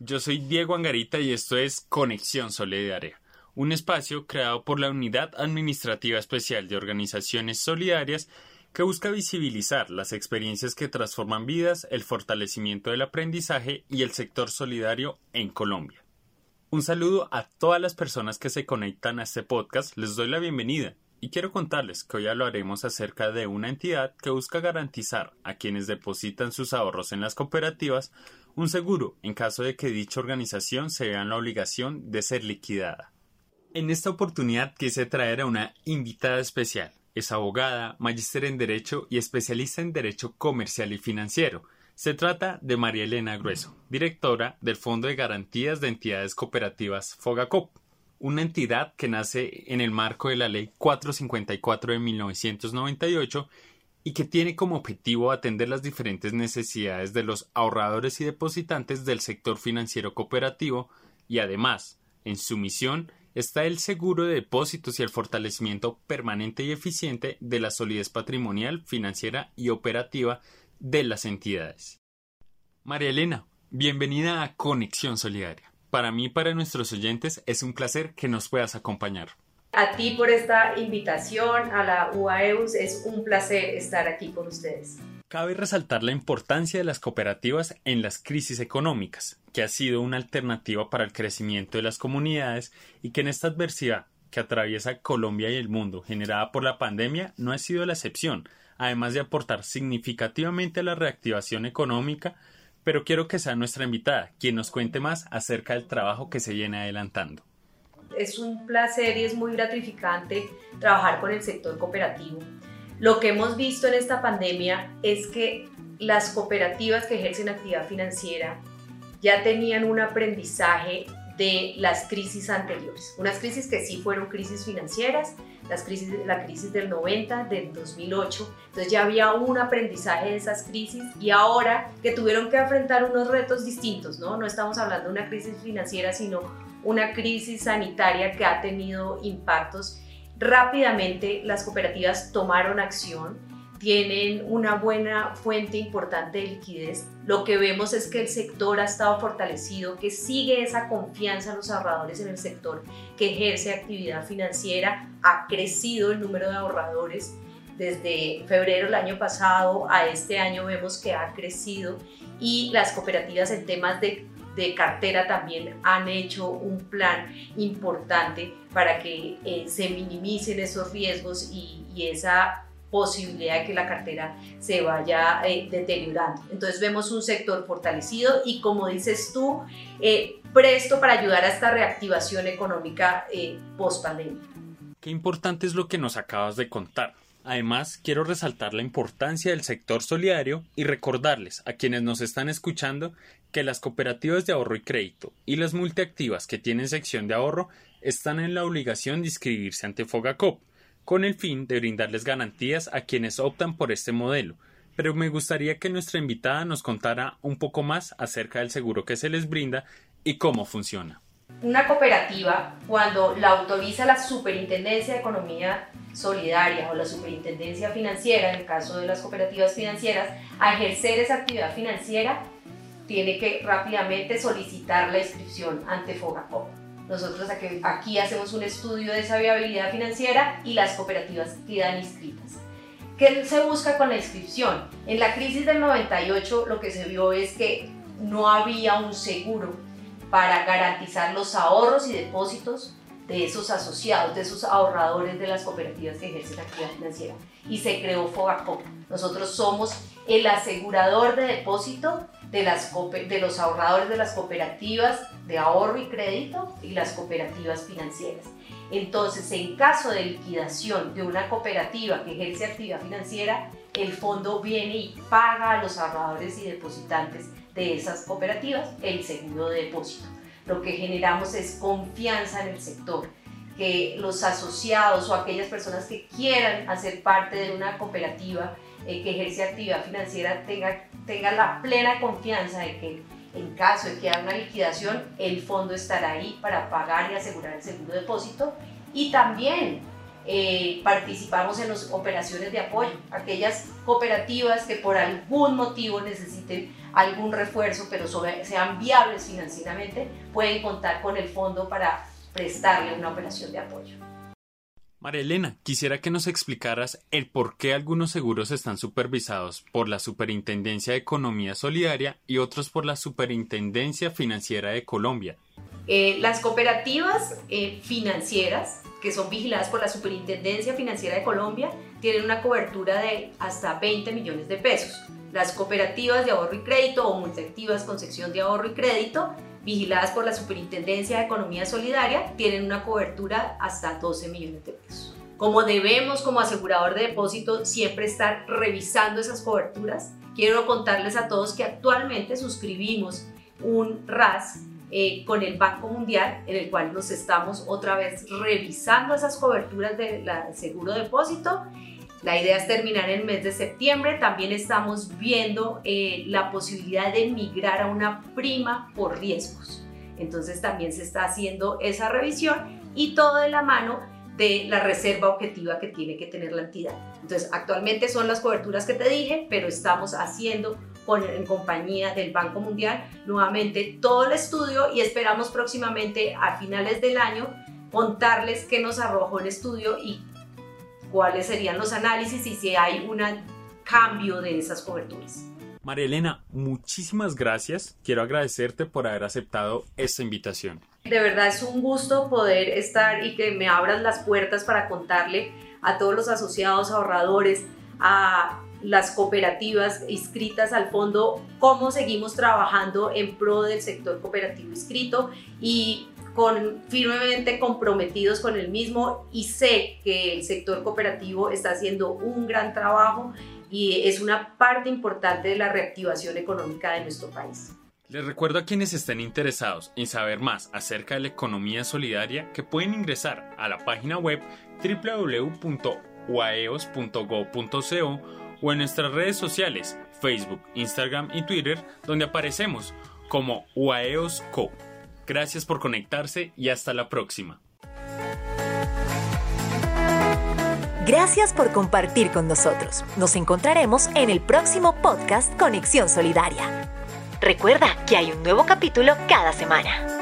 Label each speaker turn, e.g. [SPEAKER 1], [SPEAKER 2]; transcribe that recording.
[SPEAKER 1] Yo soy Diego Angarita y esto es Conexión Solidaria, un espacio creado por la Unidad Administrativa Especial de Organizaciones Solidarias que busca visibilizar las experiencias que transforman vidas, el fortalecimiento del aprendizaje y el sector solidario en Colombia. Un saludo a todas las personas que se conectan a este podcast, les doy la bienvenida y quiero contarles que hoy hablaremos acerca de una entidad que busca garantizar a quienes depositan sus ahorros en las cooperativas un seguro en caso de que dicha organización se vea en la obligación de ser liquidada. En esta oportunidad quise traer a una invitada especial. Es abogada, magíster en Derecho y especialista en Derecho Comercial y Financiero. Se trata de María Elena Grueso, directora del Fondo de Garantías de Entidades Cooperativas Fogacop, una entidad que nace en el marco de la Ley 454 de 1998 y que tiene como objetivo atender las diferentes necesidades de los ahorradores y depositantes del sector financiero cooperativo y además, en su misión está el seguro de depósitos y el fortalecimiento permanente y eficiente de la solidez patrimonial, financiera y operativa de las entidades. María Elena, bienvenida a Conexión Solidaria. Para mí y para nuestros oyentes es un placer que nos puedas acompañar
[SPEAKER 2] a ti por esta invitación a la UAEUS. Es un placer estar aquí con ustedes.
[SPEAKER 1] Cabe resaltar la importancia de las cooperativas en las crisis económicas, que ha sido una alternativa para el crecimiento de las comunidades y que en esta adversidad que atraviesa Colombia y el mundo generada por la pandemia no ha sido la excepción, además de aportar significativamente a la reactivación económica, pero quiero que sea nuestra invitada quien nos cuente más acerca del trabajo que se viene adelantando
[SPEAKER 2] es un placer y es muy gratificante trabajar con el sector cooperativo. Lo que hemos visto en esta pandemia es que las cooperativas que ejercen actividad financiera ya tenían un aprendizaje de las crisis anteriores. Unas crisis que sí fueron crisis financieras, las crisis, la crisis del 90, del 2008. Entonces ya había un aprendizaje de esas crisis y ahora que tuvieron que enfrentar unos retos distintos, ¿no? No estamos hablando de una crisis financiera, sino una crisis sanitaria que ha tenido impactos. Rápidamente las cooperativas tomaron acción, tienen una buena fuente importante de liquidez. Lo que vemos es que el sector ha estado fortalecido, que sigue esa confianza en los ahorradores en el sector que ejerce actividad financiera. Ha crecido el número de ahorradores desde febrero del año pasado a este año vemos que ha crecido y las cooperativas en temas de de cartera también han hecho un plan importante para que eh, se minimicen esos riesgos y, esa posibilidad de que la cartera se vaya eh, deteriorando. Entonces vemos un sector fortalecido y como dices tú, eh, presto para ayudar a esta reactivación económica post pandemia.
[SPEAKER 1] Qué importante es lo que nos acabas de contar. Además, quiero resaltar la importancia del sector solidario y recordarles a quienes nos están escuchando que las cooperativas de ahorro y crédito y las multiactivas que tienen sección de ahorro están en la obligación de inscribirse ante Fogacop, con el fin de brindarles garantías a quienes optan por este modelo. Pero me gustaría que nuestra invitada nos contara un poco más acerca del seguro que se les brinda y cómo funciona.
[SPEAKER 2] Una cooperativa, cuando la autoriza la Superintendencia de Economía solidaria o la superintendencia financiera, en el caso de las cooperativas financieras, a ejercer esa actividad financiera, tiene que rápidamente solicitar la inscripción ante Fogacop. Nosotros aquí hacemos un estudio de esa viabilidad financiera y las cooperativas quedan inscritas. ¿Qué se busca con la inscripción? En la crisis del 98 lo que se vio es que no había un seguro para garantizar los ahorros y depósitos de esos asociados, de esos ahorradores de las cooperativas que ejercen actividad financiera. Y se creó Fogacop. Nosotros somos el asegurador de depósito de, los ahorradores de las cooperativas de ahorro y crédito y las cooperativas financieras. Entonces, en caso de liquidación de una cooperativa que ejerce actividad financiera, el fondo viene y paga a los ahorradores y depositantes de esas cooperativas el seguro de depósito. lo que generamos es confianza en el sector, que los asociados o aquellas personas que quieran hacer parte de una cooperativa eh, que ejerce actividad financiera tengan tenga la plena confianza de que en caso de que haya una liquidación, el fondo estará ahí para pagar y asegurar el seguro depósito y también eh, participamos en las operaciones de apoyo. Aquellas cooperativas que por algún motivo necesiten algún refuerzo, pero sean viables financieramente, pueden contar con el fondo para prestarle una operación de apoyo.
[SPEAKER 1] María Elena, quisiera que nos explicaras el por qué algunos seguros están supervisados por la Superintendencia de Economía Solidaria y otros por la Superintendencia Financiera de Colombia.
[SPEAKER 2] Eh, las cooperativas eh, financieras que son vigiladas por la Superintendencia Financiera de Colombia, tienen una cobertura de hasta 20 millones de pesos. Las cooperativas de ahorro y crédito o multiactivas con sección de ahorro y crédito, vigiladas por la Superintendencia de Economía Solidaria, tienen una cobertura hasta 12 millones de pesos. Como debemos como asegurador de depósito siempre estar revisando esas coberturas, quiero contarles a todos que actualmente suscribimos un RAS eh, con el Banco Mundial, en el cual nos estamos otra vez revisando esas coberturas de la seguro depósito. La idea es terminar el mes de septiembre. También estamos viendo eh, la posibilidad de migrar a una prima por riesgos. Entonces también se está haciendo esa revisión y todo de la mano de la reserva objetiva que tiene que tener la entidad. Entonces, actualmente son las coberturas que te dije, pero estamos haciendo en compañía del Banco Mundial nuevamente todo el estudio y esperamos próximamente a finales del año contarles qué nos arrojó el estudio y cuáles serían los análisis y si hay un cambio de esas coberturas.
[SPEAKER 1] María Elena, muchísimas gracias. Quiero agradecerte por haber aceptado esta invitación.
[SPEAKER 2] De verdad es un gusto poder estar y que me abran las puertas para contarle a todos los asociados ahorradores, a las cooperativas inscritas al fondo, cómo seguimos trabajando en pro del sector cooperativo inscrito y con, firmemente comprometidos con el mismo y sé que el sector cooperativo está haciendo un gran trabajo y es una parte importante de la reactivación económica de nuestro país.
[SPEAKER 1] Les recuerdo a quienes estén interesados en saber más acerca de la economía solidaria que pueden ingresar a la página web www.uaeos.go.co o en nuestras redes sociales, Facebook, Instagram y Twitter, donde aparecemos como UAEOSCO. Gracias por conectarse y hasta la próxima.
[SPEAKER 3] Gracias por compartir con nosotros. Nos encontraremos en el próximo podcast Conexión Solidaria. Recuerda que hay un nuevo capítulo cada semana.